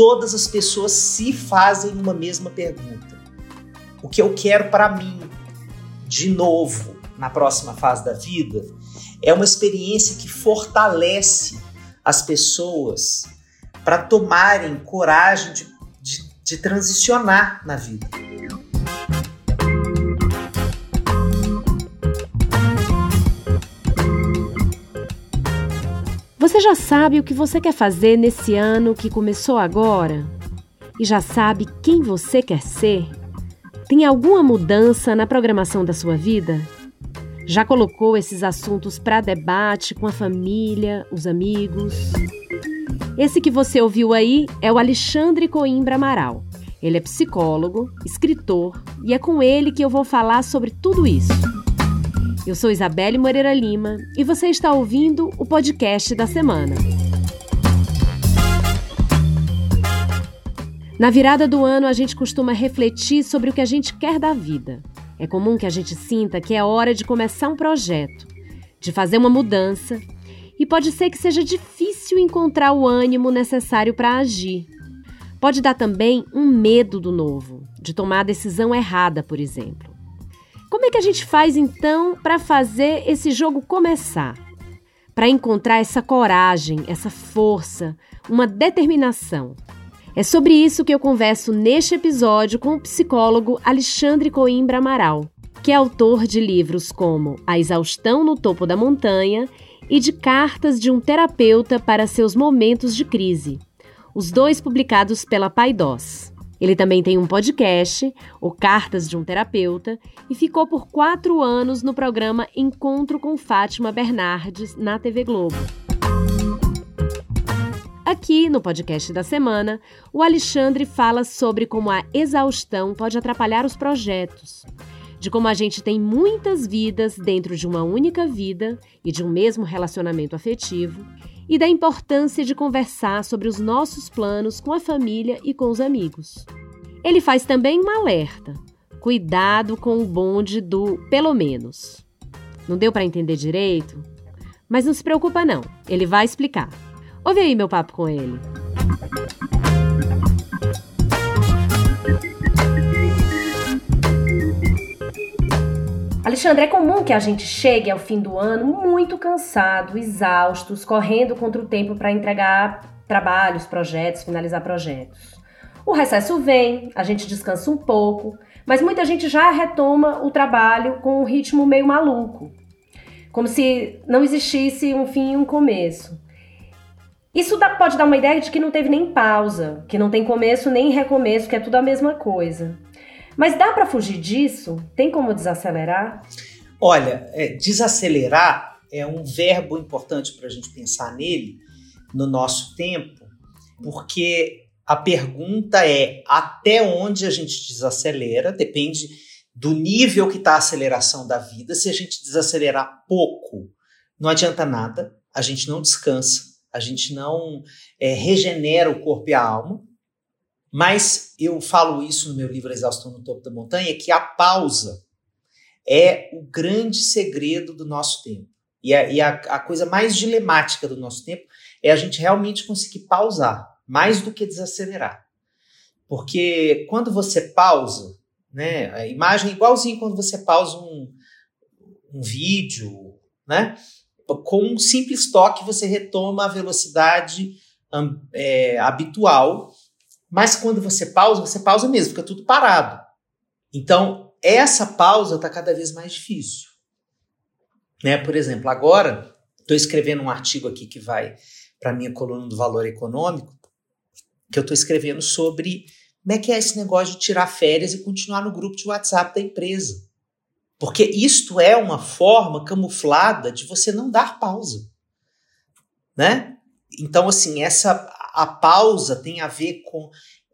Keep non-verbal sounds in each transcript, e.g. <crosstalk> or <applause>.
todas as pessoas se fazem uma mesma pergunta. O que eu quero para mim, de novo, na próxima fase da vida, é uma experiência que fortalece as pessoas para tomarem coragem de, de, de transicionar na vida. Você já sabe o que você quer fazer nesse ano que começou agora? E já sabe quem você quer ser? Tem alguma mudança na programação da sua vida? Já colocou esses assuntos para debate com a família, os amigos? Esse que você ouviu aí é o Alexandre Coimbra Amaral. Ele é psicólogo, escritor e é com ele que eu vou falar sobre tudo isso. Eu sou Isabelle Moreira Lima e você está ouvindo o podcast da semana. Na virada do ano, a gente costuma refletir sobre o que a gente quer da vida. É comum que a gente sinta que é hora de começar um projeto, de fazer uma mudança, e pode ser que seja difícil encontrar o ânimo necessário para agir. Pode dar também um medo do novo, de tomar a decisão errada, por exemplo. Como é que a gente faz então para fazer esse jogo começar? Para encontrar essa coragem, essa força, uma determinação. É sobre isso que eu converso neste episódio com o psicólogo Alexandre Coimbra Amaral, que é autor de livros como A Exaustão no Topo da Montanha e de Cartas de um Terapeuta para Seus Momentos de Crise, os dois publicados pela Paidós. Ele também tem um podcast, o Cartas de um Terapeuta, e ficou por quatro anos no programa Encontro com Fátima Bernardes na TV Globo. Aqui no podcast da semana, o Alexandre fala sobre como a exaustão pode atrapalhar os projetos, de como a gente tem muitas vidas dentro de uma única vida e de um mesmo relacionamento afetivo, e da importância de conversar sobre os nossos planos com a família e com os amigos. Ele faz também um alerta: cuidado com o bonde do pelo menos. Não deu para entender direito? Mas não se preocupa não, ele vai explicar. Ouve aí meu papo com ele. Alexandre, é comum que a gente chegue ao fim do ano muito cansado, exaustos, correndo contra o tempo para entregar trabalhos, projetos, finalizar projetos. O recesso vem, a gente descansa um pouco, mas muita gente já retoma o trabalho com um ritmo meio maluco, como se não existisse um fim e um começo. Isso dá, pode dar uma ideia de que não teve nem pausa, que não tem começo nem recomeço, que é tudo a mesma coisa. Mas dá para fugir disso? Tem como desacelerar? Olha, é, desacelerar é um verbo importante para a gente pensar nele no nosso tempo, porque a pergunta é até onde a gente desacelera, depende do nível que está a aceleração da vida. Se a gente desacelerar pouco, não adianta nada, a gente não descansa, a gente não é, regenera o corpo e a alma. Mas eu falo isso no meu livro Exaustão no Topo da Montanha, que a pausa é o grande segredo do nosso tempo. E, a, e a, a coisa mais dilemática do nosso tempo é a gente realmente conseguir pausar, mais do que desacelerar. Porque quando você pausa, né, a imagem é igualzinho quando você pausa um, um vídeo, né? Com um simples toque você retoma a velocidade é, habitual mas quando você pausa, você pausa mesmo, fica tudo parado. Então, essa pausa está cada vez mais difícil. Né? Por exemplo, agora estou escrevendo um artigo aqui que vai para minha coluna do Valor Econômico, que eu estou escrevendo sobre como é que é esse negócio de tirar férias e continuar no grupo de WhatsApp da empresa. Porque isto é uma forma camuflada de você não dar pausa. Né? Então, assim, essa a pausa tem a ver com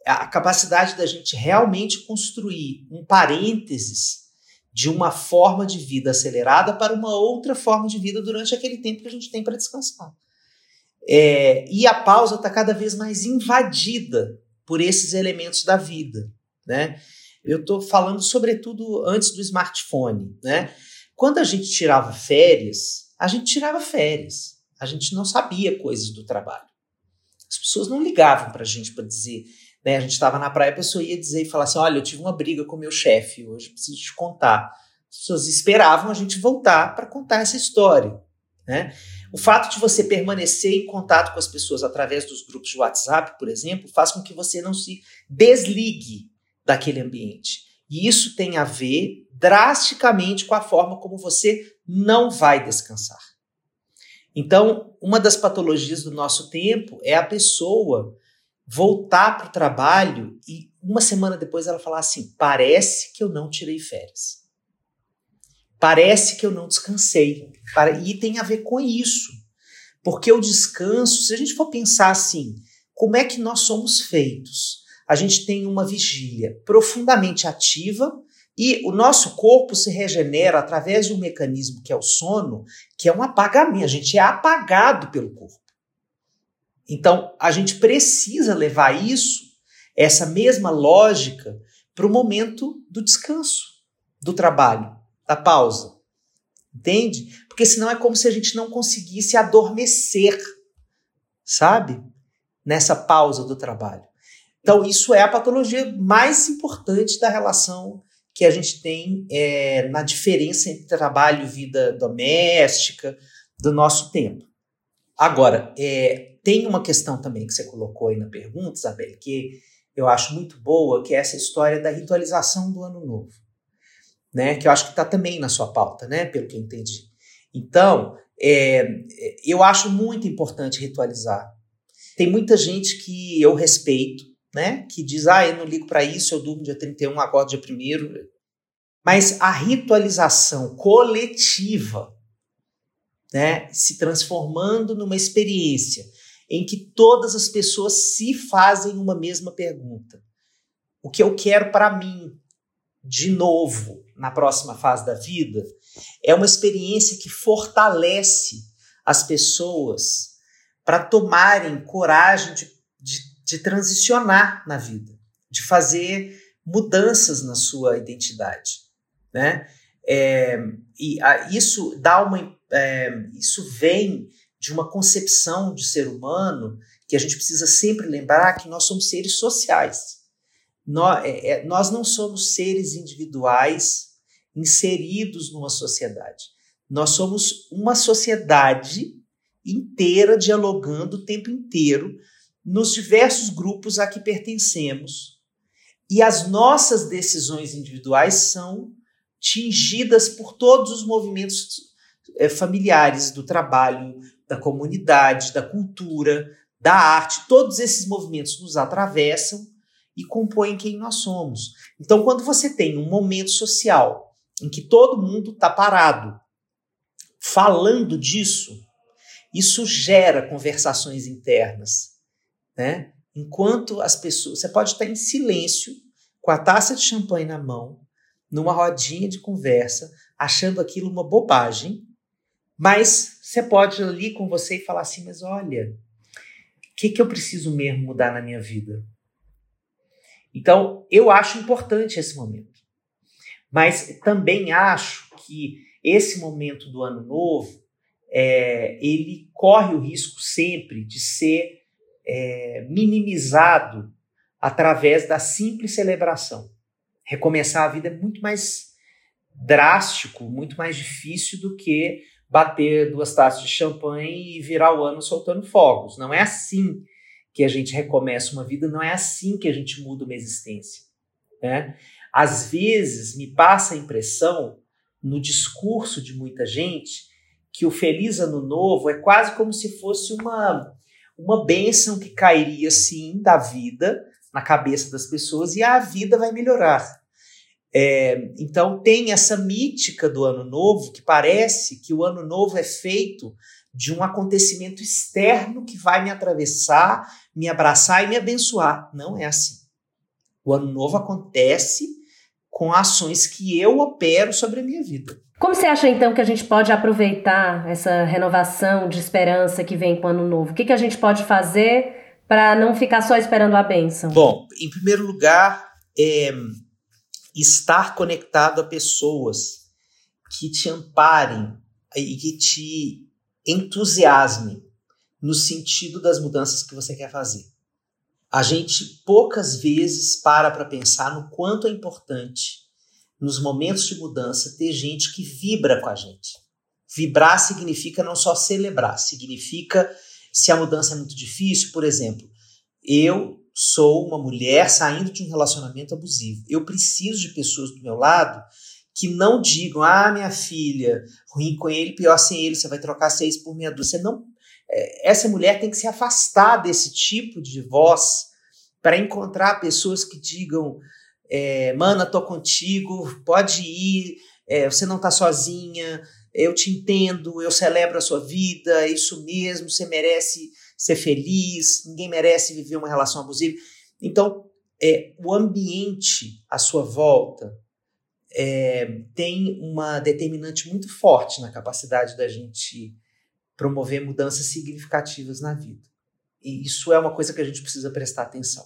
a capacidade da gente realmente construir um parênteses de uma forma de vida acelerada para uma outra forma de vida durante aquele tempo que a gente tem para descansar. É, e a pausa está cada vez mais invadida por esses elementos da vida. Né? Eu estou falando sobretudo antes do smartphone. Né? Quando a gente tirava férias, a gente tirava férias. A gente não sabia coisas do trabalho. As pessoas não ligavam para a gente para dizer. Né? A gente estava na praia, a pessoa ia dizer e falar assim: olha, eu tive uma briga com meu chefe hoje, preciso te contar. As pessoas esperavam a gente voltar para contar essa história. Né? O fato de você permanecer em contato com as pessoas através dos grupos de WhatsApp, por exemplo, faz com que você não se desligue daquele ambiente. E isso tem a ver drasticamente com a forma como você não vai descansar. Então, uma das patologias do nosso tempo é a pessoa voltar para o trabalho e uma semana depois ela falar assim: parece que eu não tirei férias. Parece que eu não descansei. E tem a ver com isso. Porque o descanso, se a gente for pensar assim, como é que nós somos feitos? A gente tem uma vigília profundamente ativa e o nosso corpo se regenera através de um mecanismo que é o sono, que é um apagamento. A gente é apagado pelo corpo. Então, a gente precisa levar isso, essa mesma lógica, para o momento do descanso, do trabalho, da pausa. Entende? Porque senão é como se a gente não conseguisse adormecer, sabe? Nessa pausa do trabalho. Então, isso é a patologia mais importante da relação que a gente tem é, na diferença entre trabalho e vida doméstica do nosso tempo. Agora, é, tem uma questão também que você colocou aí na pergunta, Isabel, que eu acho muito boa, que é essa história da ritualização do ano novo, né? Que eu acho que está também na sua pauta, né? Pelo que eu entendi. Então, é, eu acho muito importante ritualizar. Tem muita gente que eu respeito, né? Que diz, ah, eu não ligo para isso, eu durmo dia 31, acordo dia 1 Mas a ritualização coletiva, né? Se transformando numa experiência em que todas as pessoas se fazem uma mesma pergunta. O que eu quero para mim, de novo, na próxima fase da vida, é uma experiência que fortalece as pessoas para tomarem coragem de, de de transicionar na vida, de fazer mudanças na sua identidade, né? É, e a, isso dá uma, é, isso vem de uma concepção de ser humano que a gente precisa sempre lembrar que nós somos seres sociais. Nós, é, é, nós não somos seres individuais inseridos numa sociedade. Nós somos uma sociedade inteira dialogando o tempo inteiro nos diversos grupos a que pertencemos. E as nossas decisões individuais são tingidas por todos os movimentos é, familiares do trabalho, da comunidade, da cultura, da arte. Todos esses movimentos nos atravessam e compõem quem nós somos. Então, quando você tem um momento social em que todo mundo está parado, falando disso, isso gera conversações internas né? Enquanto as pessoas, você pode estar em silêncio, com a taça de champanhe na mão, numa rodinha de conversa, achando aquilo uma bobagem, mas você pode ir ali com você e falar assim: mas olha, o que, que eu preciso mesmo mudar na minha vida? Então, eu acho importante esse momento. Mas também acho que esse momento do ano novo, é, ele corre o risco sempre de ser é, minimizado através da simples celebração. Recomeçar a vida é muito mais drástico, muito mais difícil do que bater duas taças de champanhe e virar o ano soltando fogos. Não é assim que a gente recomeça uma vida, não é assim que a gente muda uma existência. Né? Às vezes me passa a impressão, no discurso de muita gente, que o Feliz Ano Novo é quase como se fosse uma uma bênção que cairia sim da vida na cabeça das pessoas e a vida vai melhorar. É, então tem essa mítica do ano novo que parece que o ano novo é feito de um acontecimento externo que vai me atravessar, me abraçar e me abençoar. Não é assim. O ano novo acontece com ações que eu opero sobre a minha vida. Como você acha então que a gente pode aproveitar essa renovação de esperança que vem com o ano novo? O que, que a gente pode fazer para não ficar só esperando a bênção? Bom, em primeiro lugar, é estar conectado a pessoas que te amparem e que te entusiasmem no sentido das mudanças que você quer fazer. A gente poucas vezes para para pensar no quanto é importante, nos momentos de mudança, ter gente que vibra com a gente. Vibrar significa não só celebrar, significa se a mudança é muito difícil, por exemplo, eu sou uma mulher saindo de um relacionamento abusivo. Eu preciso de pessoas do meu lado que não digam, ah, minha filha, ruim com ele, pior sem ele, você vai trocar seis por meia dúzia. Não, é, essa mulher tem que se afastar desse tipo de voz para encontrar pessoas que digam, é, mana, tô contigo, pode ir, é, você não tá sozinha, eu te entendo, eu celebro a sua vida, é isso mesmo, você merece ser feliz, ninguém merece viver uma relação abusiva. Então, é, o ambiente à sua volta é, tem uma determinante muito forte na capacidade da gente promover mudanças significativas na vida. E isso é uma coisa que a gente precisa prestar atenção.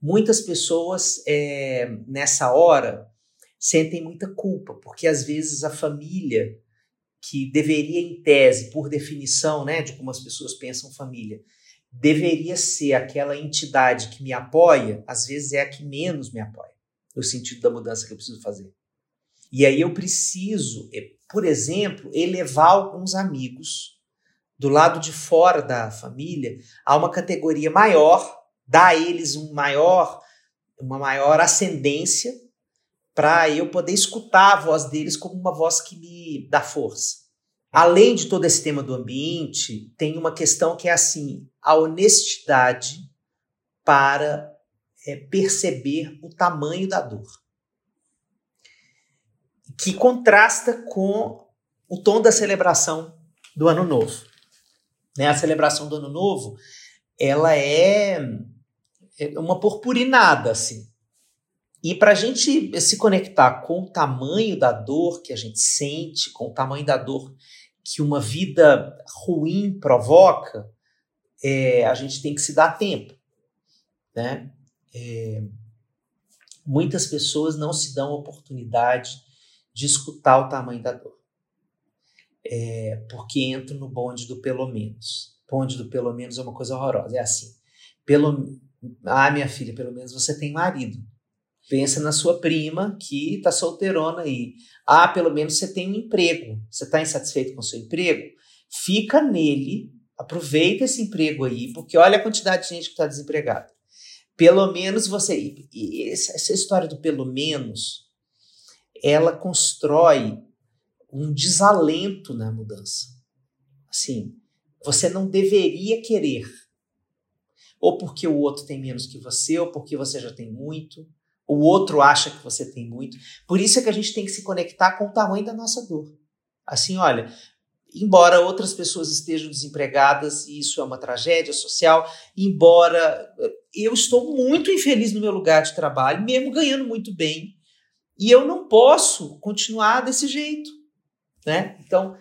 Muitas pessoas, é, nessa hora, sentem muita culpa, porque às vezes a família que deveria, em tese, por definição, né, de como as pessoas pensam família, deveria ser aquela entidade que me apoia, às vezes é a que menos me apoia, no sentido da mudança que eu preciso fazer. E aí eu preciso, eh, por exemplo, elevar alguns amigos do lado de fora da família a uma categoria maior, dar a eles um maior, uma maior ascendência para eu poder escutar a voz deles como uma voz que me dá força. Além de todo esse tema do ambiente, tem uma questão que é assim: a honestidade para é, perceber o tamanho da dor, que contrasta com o tom da celebração do Ano Novo. Né? A celebração do Ano Novo, ela é, é uma purpurinada, assim. E para a gente se conectar com o tamanho da dor que a gente sente, com o tamanho da dor que uma vida ruim provoca, é, a gente tem que se dar tempo. Né? É, muitas pessoas não se dão a oportunidade de escutar o tamanho da dor. É, porque entram no bonde do pelo menos. Bonde do pelo menos é uma coisa horrorosa. É assim. Pelo, ah, minha filha, pelo menos você tem marido. Pensa na sua prima que está solteirona aí. Ah, pelo menos você tem um emprego. Você está insatisfeito com o seu emprego? Fica nele, aproveita esse emprego aí, porque olha a quantidade de gente que está desempregada. Pelo menos você. Essa história do pelo menos, ela constrói um desalento na mudança. Assim, você não deveria querer. Ou porque o outro tem menos que você, ou porque você já tem muito o outro acha que você tem muito. Por isso é que a gente tem que se conectar com o tamanho da nossa dor. Assim, olha, embora outras pessoas estejam desempregadas e isso é uma tragédia social, embora eu estou muito infeliz no meu lugar de trabalho, mesmo ganhando muito bem, e eu não posso continuar desse jeito, né? Então,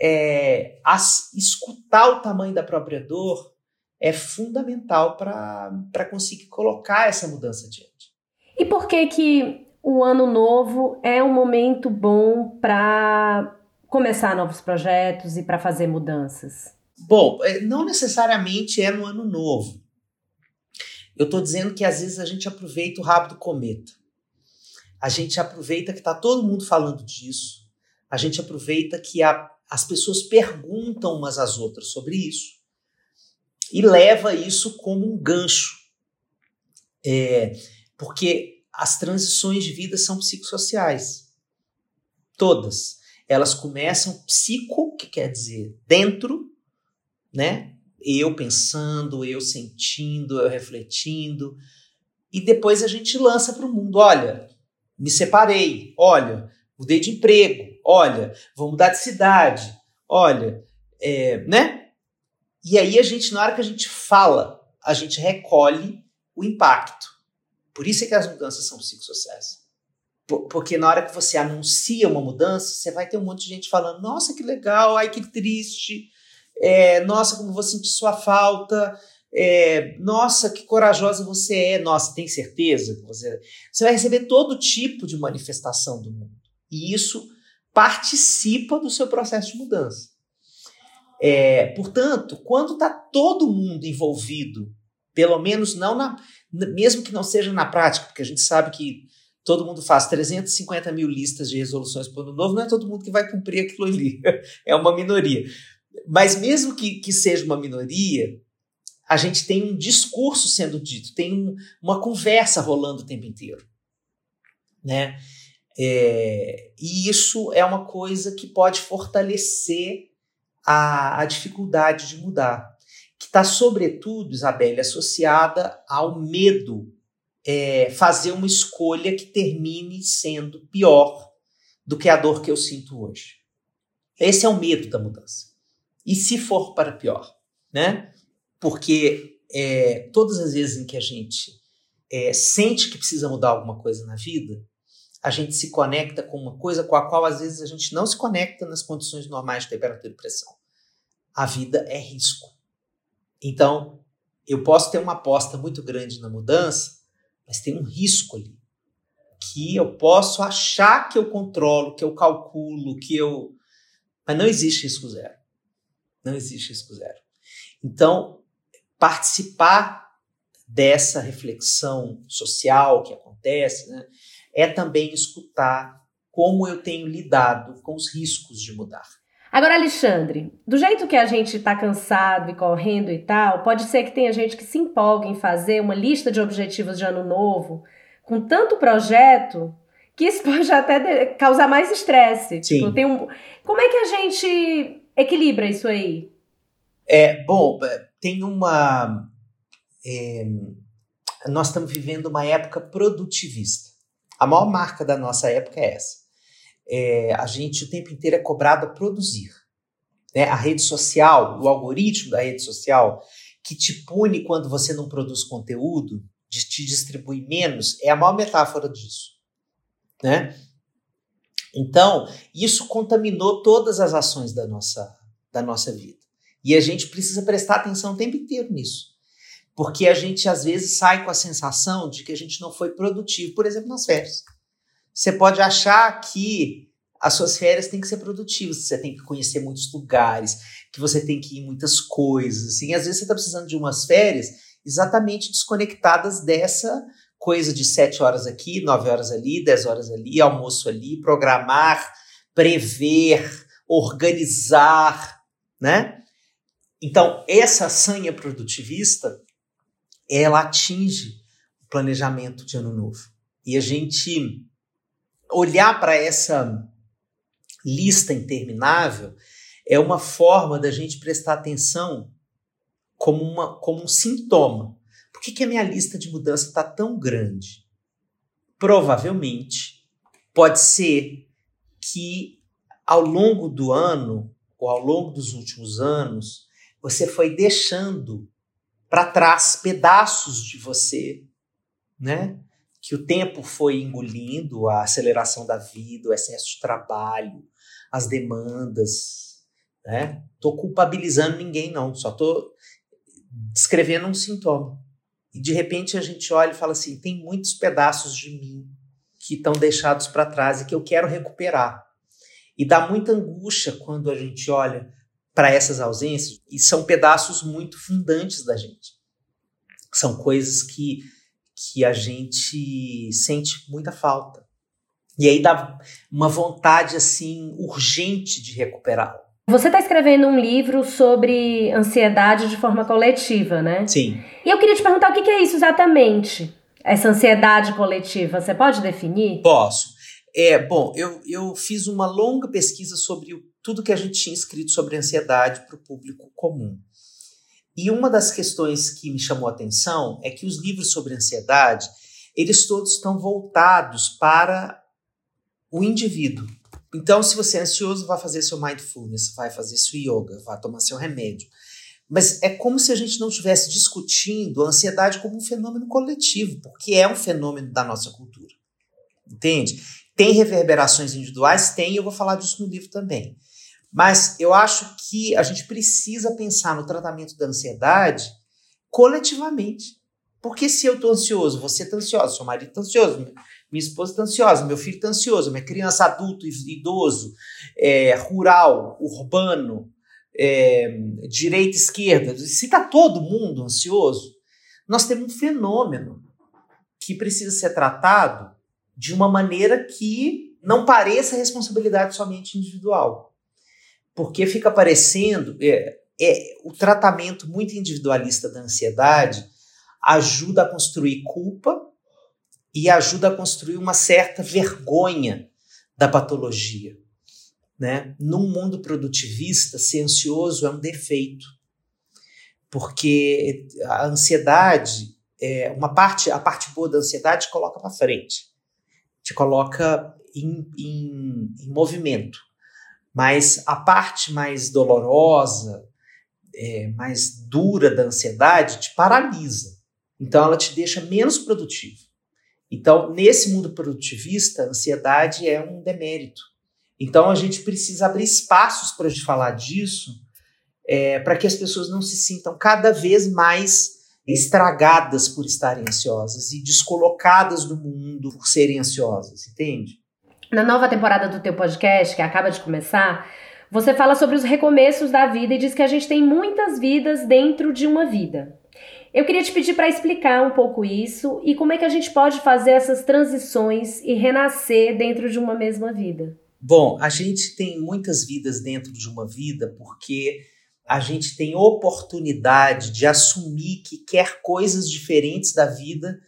é, as, escutar o tamanho da própria dor é fundamental para conseguir colocar essa mudança adiante. E por que que o ano novo é um momento bom para começar novos projetos e para fazer mudanças? Bom, é, não necessariamente é no ano novo. Eu estou dizendo que às vezes a gente aproveita o rabo do cometa. A gente aproveita que está todo mundo falando disso. A gente aproveita que a, as pessoas perguntam umas às outras sobre isso e leva isso como um gancho. É, porque as transições de vida são psicossociais. Todas. Elas começam psico, que quer dizer dentro, né? Eu pensando, eu sentindo, eu refletindo. E depois a gente lança para o mundo: olha, me separei, olha, mudei de emprego, olha, vou mudar de cidade, olha, é, né? E aí a gente, na hora que a gente fala, a gente recolhe o impacto. Por isso é que as mudanças são psicossociais. Porque na hora que você anuncia uma mudança, você vai ter um monte de gente falando: nossa, que legal, ai, que triste, é, nossa, como vou sentir sua falta, é, nossa, que corajosa você é, nossa, tem certeza que você. Você vai receber todo tipo de manifestação do mundo. E isso participa do seu processo de mudança. É, portanto, quando está todo mundo envolvido, pelo menos não na, mesmo que não seja na prática, porque a gente sabe que todo mundo faz 350 mil listas de resoluções para o ano novo, não é todo mundo que vai cumprir aquilo ali, <laughs> é uma minoria. Mas mesmo que, que seja uma minoria, a gente tem um discurso sendo dito, tem um, uma conversa rolando o tempo inteiro. Né? É, e isso é uma coisa que pode fortalecer a, a dificuldade de mudar, que está, sobretudo, Isabelle, associada ao medo é, fazer uma escolha que termine sendo pior do que a dor que eu sinto hoje. Esse é o medo da mudança. E se for para pior, né? Porque é, todas as vezes em que a gente é, sente que precisa mudar alguma coisa na vida, a gente se conecta com uma coisa com a qual às vezes a gente não se conecta nas condições normais de temperatura e pressão. A vida é risco. Então, eu posso ter uma aposta muito grande na mudança, mas tem um risco ali que eu posso achar que eu controlo, que eu calculo, que eu. Mas não existe risco zero. Não existe risco zero. Então, participar dessa reflexão social que acontece, né, é também escutar como eu tenho lidado com os riscos de mudar. Agora, Alexandre, do jeito que a gente está cansado e correndo e tal, pode ser que tenha gente que se empolgue em fazer uma lista de objetivos de ano novo, com tanto projeto, que isso <laughs> pode até causar mais estresse. Sim. Tipo, tem um... Como é que a gente equilibra isso aí? É, bom, tem uma. É, nós estamos vivendo uma época produtivista. A maior marca da nossa época é essa. É, a gente o tempo inteiro é cobrado a produzir. Né? A rede social, o algoritmo da rede social, que te pune quando você não produz conteúdo, de te distribui menos, é a maior metáfora disso. Né? Então, isso contaminou todas as ações da nossa, da nossa vida. E a gente precisa prestar atenção o tempo inteiro nisso. Porque a gente às vezes sai com a sensação de que a gente não foi produtivo, por exemplo, nas férias. Você pode achar que as suas férias têm que ser produtivas, que você tem que conhecer muitos lugares, que você tem que ir em muitas coisas. Assim. Às vezes você está precisando de umas férias exatamente desconectadas dessa coisa de sete horas aqui, nove horas ali, dez horas ali, almoço ali, programar, prever, organizar, né? Então, essa sanha produtivista, ela atinge o planejamento de ano novo. E a gente olhar para essa lista interminável é uma forma da gente prestar atenção como, uma, como um sintoma. Por que, que a minha lista de mudança está tão grande? Provavelmente pode ser que ao longo do ano, ou ao longo dos últimos anos, você foi deixando para trás pedaços de você, né? Que o tempo foi engolindo, a aceleração da vida, o excesso de trabalho, as demandas, né? Tô culpabilizando ninguém não, só tô descrevendo um sintoma. E de repente a gente olha e fala assim, tem muitos pedaços de mim que estão deixados para trás e que eu quero recuperar. E dá muita angústia quando a gente olha para essas ausências e são pedaços muito fundantes da gente. São coisas que, que a gente sente muita falta. E aí dá uma vontade assim urgente de recuperá-lo. Você está escrevendo um livro sobre ansiedade de forma coletiva, né? Sim. E eu queria te perguntar o que é isso exatamente? Essa ansiedade coletiva, você pode definir? Posso. É, bom, eu, eu fiz uma longa pesquisa sobre tudo que a gente tinha escrito sobre ansiedade para o público comum. E uma das questões que me chamou a atenção é que os livros sobre ansiedade, eles todos estão voltados para o indivíduo. Então, se você é ansioso, vai fazer seu mindfulness, vai fazer seu yoga, vai tomar seu remédio. Mas é como se a gente não estivesse discutindo a ansiedade como um fenômeno coletivo, porque é um fenômeno da nossa cultura. Entende? Tem reverberações individuais? Tem, eu vou falar disso no livro também. Mas eu acho que a gente precisa pensar no tratamento da ansiedade coletivamente. Porque se eu estou ansioso, você está ansioso, seu marido está ansioso, minha esposa está ansiosa, meu filho está ansioso, minha criança, adulto, idoso, é, rural, urbano, é, direita, esquerda, se está todo mundo ansioso, nós temos um fenômeno que precisa ser tratado de uma maneira que não pareça responsabilidade somente individual. Porque fica parecendo. É, é, o tratamento muito individualista da ansiedade ajuda a construir culpa e ajuda a construir uma certa vergonha da patologia. Né? Num mundo produtivista, ser ansioso é um defeito, porque a ansiedade, é uma parte, a parte boa da ansiedade te coloca para frente, te coloca em, em, em, movimento, mas a parte mais dolorosa, é, mais dura da ansiedade te paralisa, então ela te deixa menos produtivo. Então, nesse mundo produtivista, a ansiedade é um demérito. Então, a gente precisa abrir espaços para gente falar disso, é, para que as pessoas não se sintam cada vez mais estragadas por estarem ansiosas e descolocadas do mundo por serem ansiosas, entende? Na nova temporada do teu podcast, que acaba de começar, você fala sobre os recomeços da vida e diz que a gente tem muitas vidas dentro de uma vida. Eu queria te pedir para explicar um pouco isso e como é que a gente pode fazer essas transições e renascer dentro de uma mesma vida. Bom, a gente tem muitas vidas dentro de uma vida porque a gente tem oportunidade de assumir que quer coisas diferentes da vida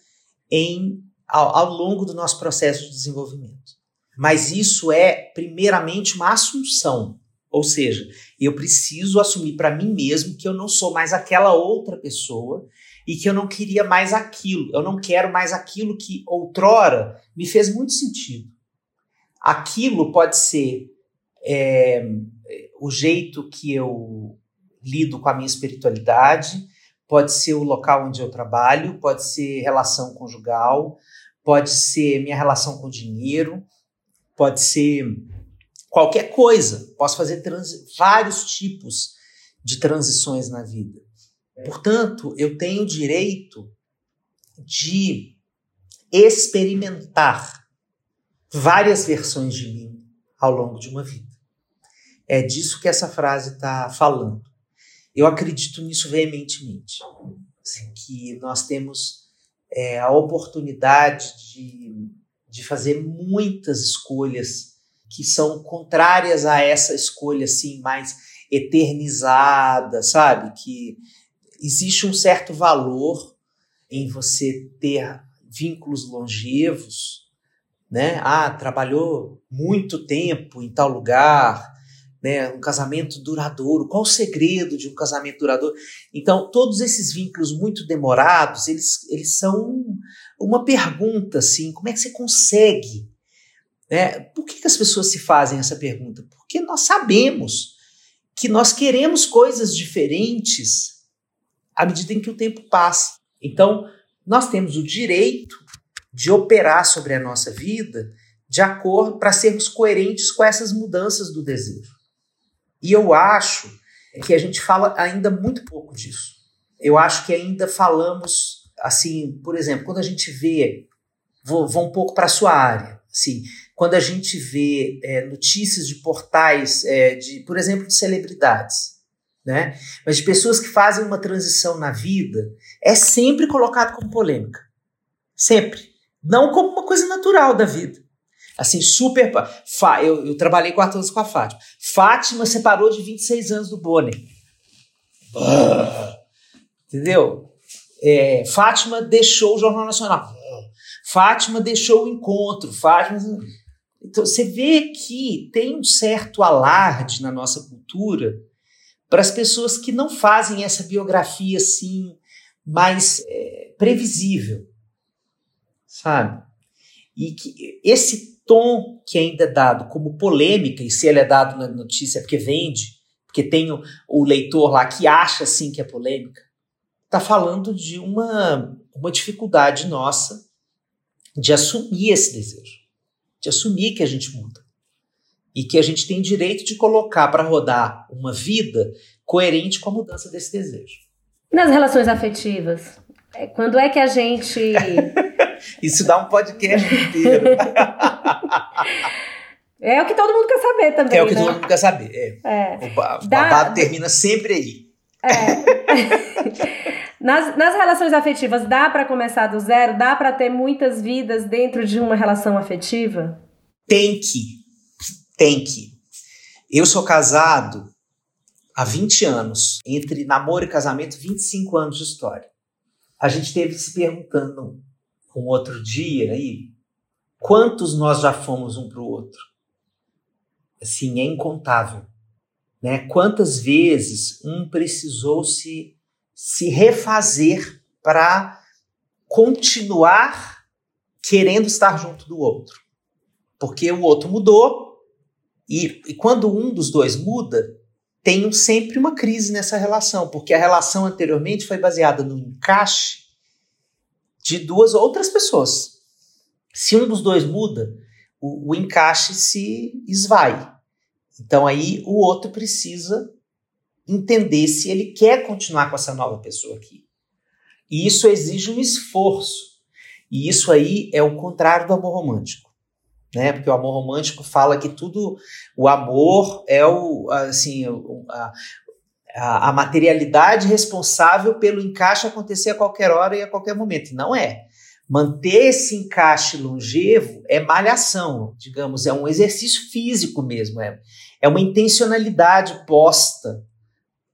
em ao, ao longo do nosso processo de desenvolvimento. Mas isso é primeiramente uma assunção, ou seja, eu preciso assumir para mim mesmo que eu não sou mais aquela outra pessoa e que eu não queria mais aquilo. Eu não quero mais aquilo que outrora me fez muito sentido. Aquilo pode ser é, o jeito que eu lido com a minha espiritualidade, pode ser o local onde eu trabalho, pode ser relação conjugal, pode ser minha relação com o dinheiro, pode ser qualquer coisa. Posso fazer vários tipos de transições na vida. Portanto, eu tenho o direito de experimentar várias versões de mim ao longo de uma vida. É disso que essa frase está falando. Eu acredito nisso veementemente. Assim, que nós temos é, a oportunidade de, de fazer muitas escolhas que são contrárias a essa escolha assim mais eternizada, sabe? Que existe um certo valor em você ter vínculos longevos, né? Ah, trabalhou muito tempo em tal lugar, né? Um casamento duradouro. Qual o segredo de um casamento duradouro? Então, todos esses vínculos muito demorados, eles, eles são uma pergunta, assim, como é que você consegue né? Por que, que as pessoas se fazem essa pergunta? Porque nós sabemos que nós queremos coisas diferentes à medida em que o tempo passa. Então, nós temos o direito de operar sobre a nossa vida de acordo para sermos coerentes com essas mudanças do desejo. E eu acho que a gente fala ainda muito pouco disso. Eu acho que ainda falamos assim, por exemplo, quando a gente vê, vou, vou um pouco para a sua área, assim, quando a gente vê é, notícias de portais, é, de, por exemplo, de celebridades, né? mas de pessoas que fazem uma transição na vida, é sempre colocado como polêmica. Sempre. Não como uma coisa natural da vida. Assim, super. Eu, eu trabalhei quatro anos com a Fátima. Fátima separou de 26 anos do Bonner. Ah, entendeu? É, Fátima deixou o Jornal Nacional. Fátima deixou o encontro. Fátima. Então, você vê que tem um certo alarde na nossa cultura para as pessoas que não fazem essa biografia assim mais é, previsível, sabe? E que esse tom que ainda é dado como polêmica, e se ele é dado na notícia é porque vende, porque tem o, o leitor lá que acha assim que é polêmica, está falando de uma, uma dificuldade nossa de assumir esse desejo de assumir que a gente muda e que a gente tem direito de colocar para rodar uma vida coerente com a mudança desse desejo. Nas relações afetivas, é, quando é que a gente. <laughs> Isso dá um podcast inteiro. <laughs> É o que todo mundo quer saber também. É o que né? todo mundo quer saber. É. é. O, babado termina sempre aí. É. <laughs> nas, nas relações afetivas, dá para começar do zero? Dá para ter muitas vidas dentro de uma relação afetiva? Tem que. Tem que. Eu sou casado há 20 anos. Entre namoro e casamento, 25 anos de história. A gente teve se perguntando um outro dia aí, quantos nós já fomos um para o outro? Assim, é incontável. Né? Quantas vezes um precisou se, se refazer para continuar querendo estar junto do outro? Porque o outro mudou, e, e quando um dos dois muda, tem sempre uma crise nessa relação, porque a relação anteriormente foi baseada no encaixe de duas outras pessoas. Se um dos dois muda, o, o encaixe se esvai. Então aí o outro precisa entender se ele quer continuar com essa nova pessoa aqui. E isso exige um esforço. E isso aí é o contrário do amor romântico né? Porque o amor romântico fala que tudo, o amor é o, assim, a, a, a materialidade responsável pelo encaixe acontecer a qualquer hora e a qualquer momento. Não é. Manter esse encaixe longevo é malhação, digamos, é um exercício físico mesmo, é, é uma intencionalidade posta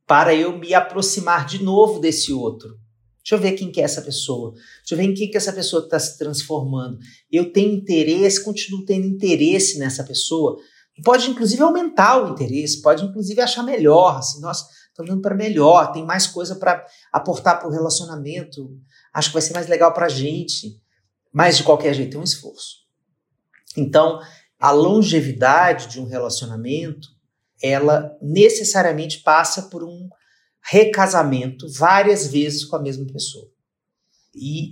para eu me aproximar de novo desse outro. Deixa eu ver quem que é essa pessoa. Deixa eu ver em quem que essa pessoa está se transformando. Eu tenho interesse, continuo tendo interesse nessa pessoa. Pode, inclusive, aumentar o interesse, pode, inclusive, achar melhor. Assim, nossa, estou dando para melhor, tem mais coisa para aportar para o relacionamento. Acho que vai ser mais legal para a gente. Mas, de qualquer jeito, é um esforço. Então, a longevidade de um relacionamento, ela necessariamente passa por um recasamento várias vezes com a mesma pessoa. E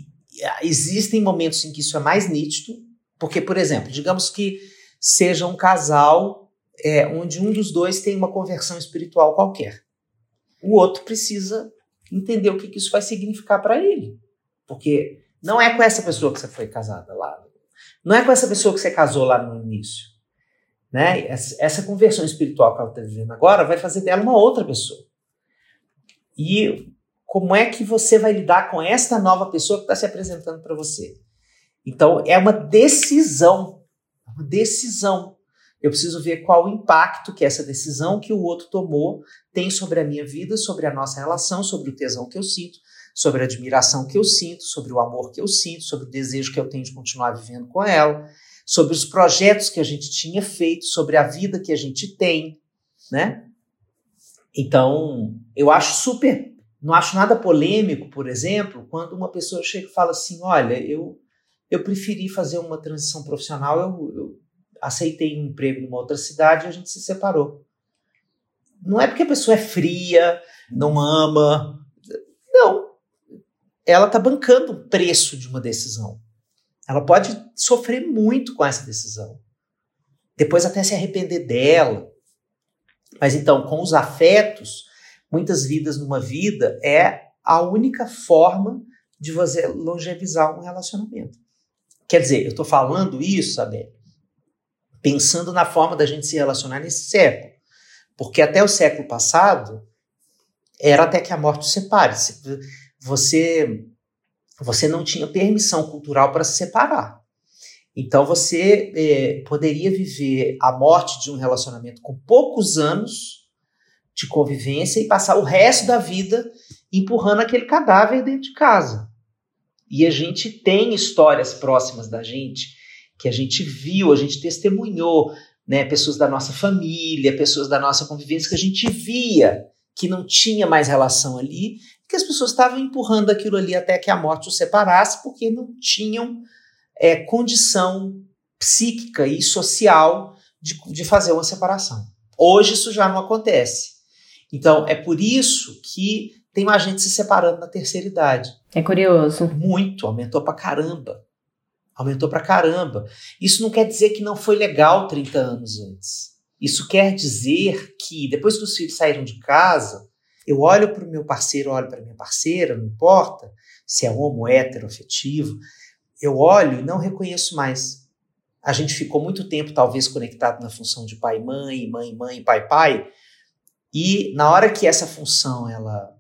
existem momentos em que isso é mais nítido, porque, por exemplo, digamos que seja um casal é, onde um dos dois tem uma conversão espiritual qualquer. O outro precisa entender o que, que isso vai significar para ele. Porque não é com essa pessoa que você foi casada lá. Não é com essa pessoa que você casou lá no início. Né? Essa conversão espiritual que ela está vivendo agora vai fazer dela uma outra pessoa. E como é que você vai lidar com esta nova pessoa que está se apresentando para você? Então, é uma decisão. É uma decisão. Eu preciso ver qual o impacto que essa decisão que o outro tomou tem sobre a minha vida, sobre a nossa relação, sobre o tesão que eu sinto, sobre a admiração que eu sinto, sobre o amor que eu sinto, sobre o desejo que eu tenho de continuar vivendo com ela, sobre os projetos que a gente tinha feito, sobre a vida que a gente tem, né? Então, eu acho super. Não acho nada polêmico, por exemplo, quando uma pessoa chega e fala assim: olha, eu, eu preferi fazer uma transição profissional, eu, eu aceitei um emprego numa outra cidade e a gente se separou. Não é porque a pessoa é fria, não ama. Não. Ela está bancando o preço de uma decisão. Ela pode sofrer muito com essa decisão. Depois até se arrepender dela. Mas então, com os afetos, muitas vidas numa vida é a única forma de você longevizar um relacionamento. Quer dizer, eu estou falando isso, sabe? Pensando na forma da gente se relacionar nesse século. Porque até o século passado era até que a morte separe. Você, você não tinha permissão cultural para se separar. Então você é, poderia viver a morte de um relacionamento com poucos anos de convivência e passar o resto da vida empurrando aquele cadáver dentro de casa. E a gente tem histórias próximas da gente que a gente viu, a gente testemunhou, né, pessoas da nossa família, pessoas da nossa convivência que a gente via que não tinha mais relação ali, que as pessoas estavam empurrando aquilo ali até que a morte os separasse, porque não tinham é, condição psíquica e social de, de fazer uma separação. Hoje isso já não acontece. Então, é por isso que tem mais gente se separando na terceira idade. É curioso. Muito, aumentou pra caramba. Aumentou pra caramba. Isso não quer dizer que não foi legal 30 anos antes. Isso quer dizer que depois que os filhos saíram de casa, eu olho para o meu parceiro, olho para minha parceira, não importa se é homo, hétero, afetivo, eu olho e não reconheço mais. a gente ficou muito tempo, talvez, conectado na função de pai, mãe, mãe, mãe, pai, pai. E na hora que essa função ela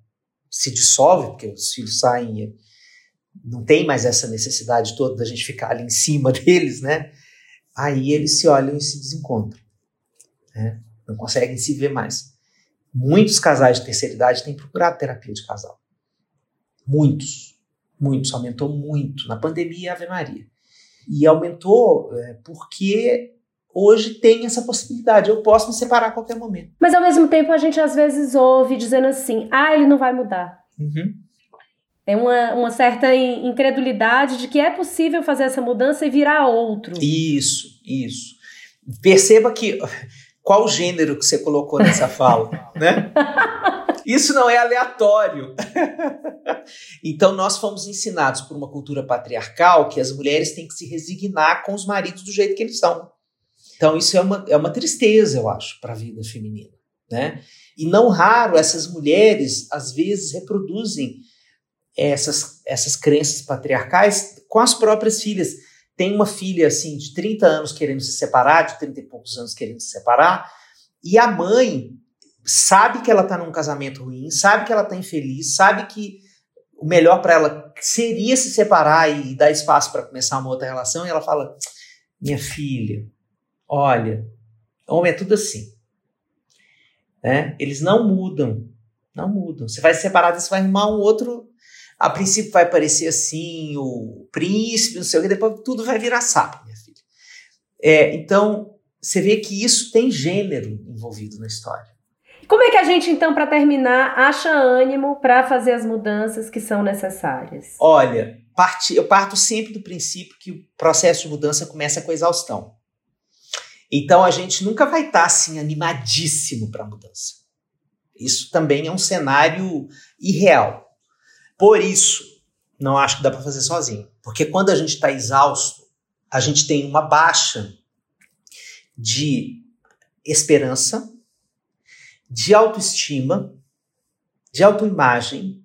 se dissolve, porque os filhos saem, não tem mais essa necessidade toda da gente ficar ali em cima <laughs> deles, né? Aí eles se olham e se desencontram. Né? Não conseguem se ver mais. Muitos casais de terceira idade têm procurado terapia de casal. Muitos. Muitos. Aumentou muito. Na pandemia, Ave Maria. E aumentou é, porque hoje tem essa possibilidade. Eu posso me separar a qualquer momento. Mas ao mesmo tempo a gente às vezes ouve dizendo assim: ah, ele não vai mudar. Uhum. Tem uma, uma certa incredulidade de que é possível fazer essa mudança e virar outro. Isso, isso. Perceba que qual o gênero que você colocou nessa fala, <laughs> né? Isso não é aleatório. <laughs> então, nós fomos ensinados por uma cultura patriarcal que as mulheres têm que se resignar com os maridos do jeito que eles são. Então, isso é uma, é uma tristeza, eu acho, para a vida feminina. Né? E não raro, essas mulheres, às vezes, reproduzem essas, essas crenças patriarcais com as próprias filhas. Tem uma filha, assim, de 30 anos querendo se separar, de 30 e poucos anos querendo se separar, e a mãe sabe que ela está num casamento ruim, sabe que ela está infeliz, sabe que o melhor para ela seria se separar e dar espaço para começar uma outra relação, e ela fala: Minha filha, olha, homem é tudo assim. Né? Eles não mudam, não mudam. Você vai se separar, você vai arrumar um outro. A princípio vai parecer assim, o príncipe, não sei o que, depois tudo vai virar sapo, minha filha. É, então, você vê que isso tem gênero envolvido na história. Como é que a gente, então, para terminar, acha ânimo para fazer as mudanças que são necessárias? Olha, parte, eu parto sempre do princípio que o processo de mudança começa com a exaustão. Então a gente nunca vai estar tá, assim animadíssimo para a mudança. Isso também é um cenário irreal. Por isso, não acho que dá para fazer sozinho. Porque quando a gente está exausto, a gente tem uma baixa de esperança, de autoestima, de autoimagem,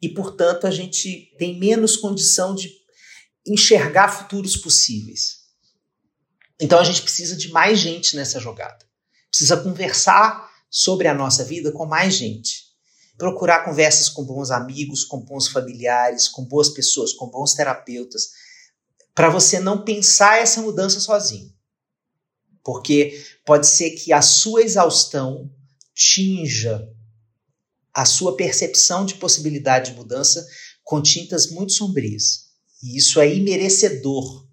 e, portanto, a gente tem menos condição de enxergar futuros possíveis. Então, a gente precisa de mais gente nessa jogada. Precisa conversar sobre a nossa vida com mais gente. Procurar conversas com bons amigos, com bons familiares, com boas pessoas, com bons terapeutas, para você não pensar essa mudança sozinho. Porque pode ser que a sua exaustão tinja a sua percepção de possibilidade de mudança com tintas muito sombrias. E isso é imerecedor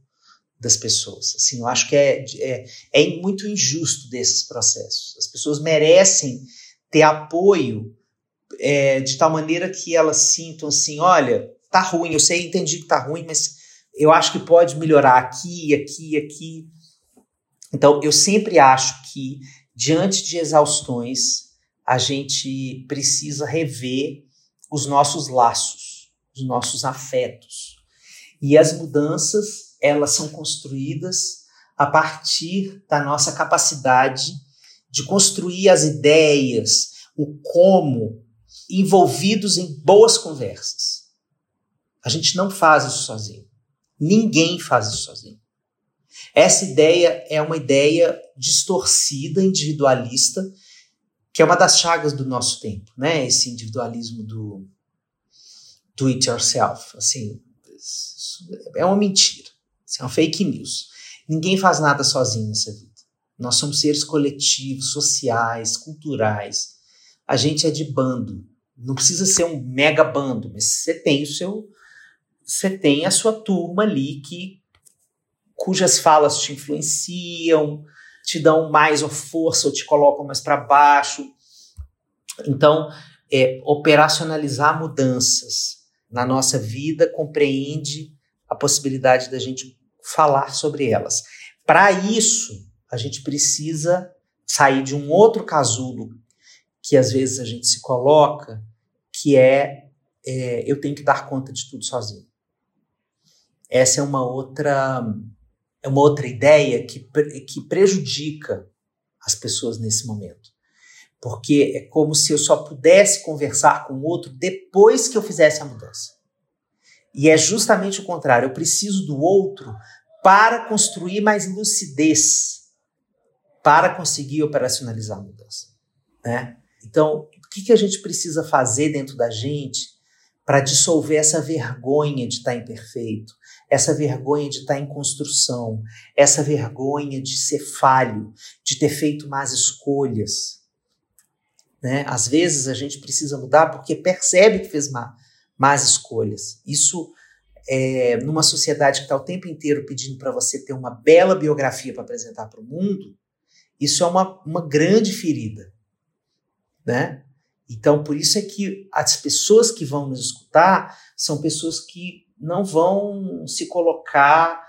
das pessoas. Assim, eu acho que é, é, é muito injusto desses processos. As pessoas merecem ter apoio é, de tal maneira que elas sintam assim, olha, tá ruim, eu sei, entendi que tá ruim, mas eu acho que pode melhorar aqui, aqui, aqui. Então, eu sempre acho que diante de exaustões, a gente precisa rever os nossos laços, os nossos afetos. E as mudanças, elas são construídas a partir da nossa capacidade de construir as ideias, o como, envolvidos em boas conversas. A gente não faz isso sozinho. Ninguém faz isso sozinho. Essa ideia é uma ideia distorcida, individualista, que é uma das chagas do nosso tempo, né? Esse individualismo do do it yourself, assim, é uma mentira, é uma fake news. Ninguém faz nada sozinho nessa vida. Nós somos seres coletivos, sociais, culturais. A gente é de bando. Não precisa ser um mega bando, mas você tem o seu, você tem a sua turma ali que cujas falas te influenciam, te dão mais força ou te colocam mais para baixo. Então, é, operacionalizar mudanças na nossa vida compreende a possibilidade da gente falar sobre elas. Para isso, a gente precisa sair de um outro casulo que às vezes a gente se coloca, que é, é eu tenho que dar conta de tudo sozinho. Essa é uma outra é uma outra ideia que, que prejudica as pessoas nesse momento. Porque é como se eu só pudesse conversar com o outro depois que eu fizesse a mudança. E é justamente o contrário. Eu preciso do outro para construir mais lucidez, para conseguir operacionalizar a mudança. Né? Então, o que, que a gente precisa fazer dentro da gente para dissolver essa vergonha de estar imperfeito, essa vergonha de estar em construção, essa vergonha de ser falho, de ter feito más escolhas. Né? Às vezes a gente precisa mudar porque percebe que fez má, más escolhas. Isso, é, numa sociedade que está o tempo inteiro pedindo para você ter uma bela biografia para apresentar para o mundo, isso é uma, uma grande ferida. Né? Então, por isso é que as pessoas que vão nos escutar são pessoas que não vão se colocar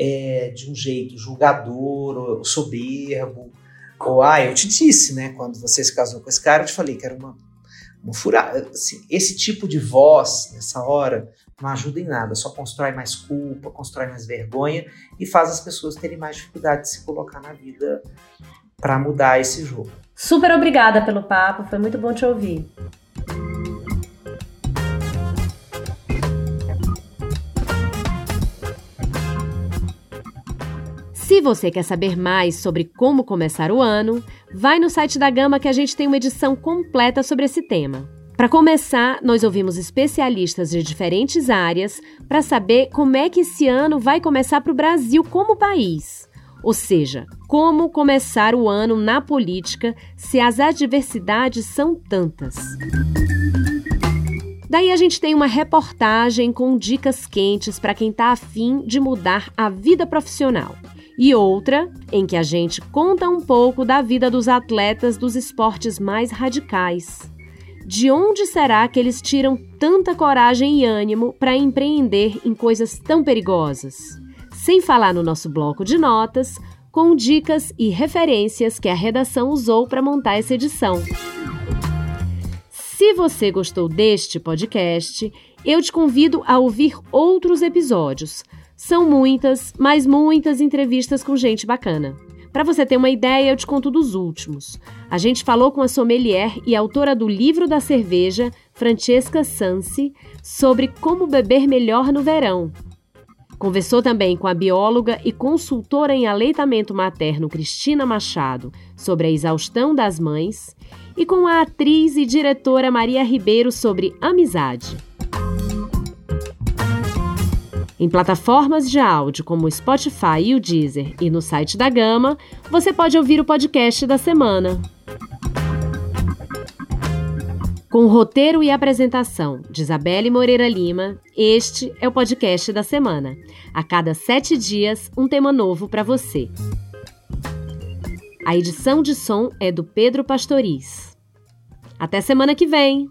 é, de um jeito julgador, ou soberbo, ou, ah, eu te disse, né, quando você se casou com esse cara, eu te falei que era uma, uma furada. Assim, esse tipo de voz, nessa hora, não ajuda em nada, só constrói mais culpa, constrói mais vergonha e faz as pessoas terem mais dificuldade de se colocar na vida para mudar esse jogo. Super obrigada pelo papo, foi muito bom te ouvir. Se você quer saber mais sobre como começar o ano, vai no site da Gama que a gente tem uma edição completa sobre esse tema. Para começar, nós ouvimos especialistas de diferentes áreas para saber como é que esse ano vai começar para o Brasil como país. Ou seja, como começar o ano na política se as adversidades são tantas? Daí a gente tem uma reportagem com dicas quentes para quem está afim de mudar a vida profissional. E outra em que a gente conta um pouco da vida dos atletas dos esportes mais radicais. De onde será que eles tiram tanta coragem e ânimo para empreender em coisas tão perigosas? Sem falar no nosso bloco de notas, com dicas e referências que a redação usou para montar essa edição. Se você gostou deste podcast, eu te convido a ouvir outros episódios. São muitas, mas muitas entrevistas com gente bacana. Para você ter uma ideia, eu te conto dos últimos. A gente falou com a sommelier e autora do livro da cerveja, Francesca Sansi, sobre como beber melhor no verão, Conversou também com a bióloga e consultora em aleitamento materno Cristina Machado sobre a exaustão das mães e com a atriz e diretora Maria Ribeiro sobre amizade. Em plataformas de áudio como o Spotify e o Deezer e no site da Gama, você pode ouvir o podcast da semana. Com roteiro e apresentação de Isabelle Moreira Lima, este é o podcast da semana. A cada sete dias, um tema novo para você. A edição de som é do Pedro Pastoriz. Até semana que vem!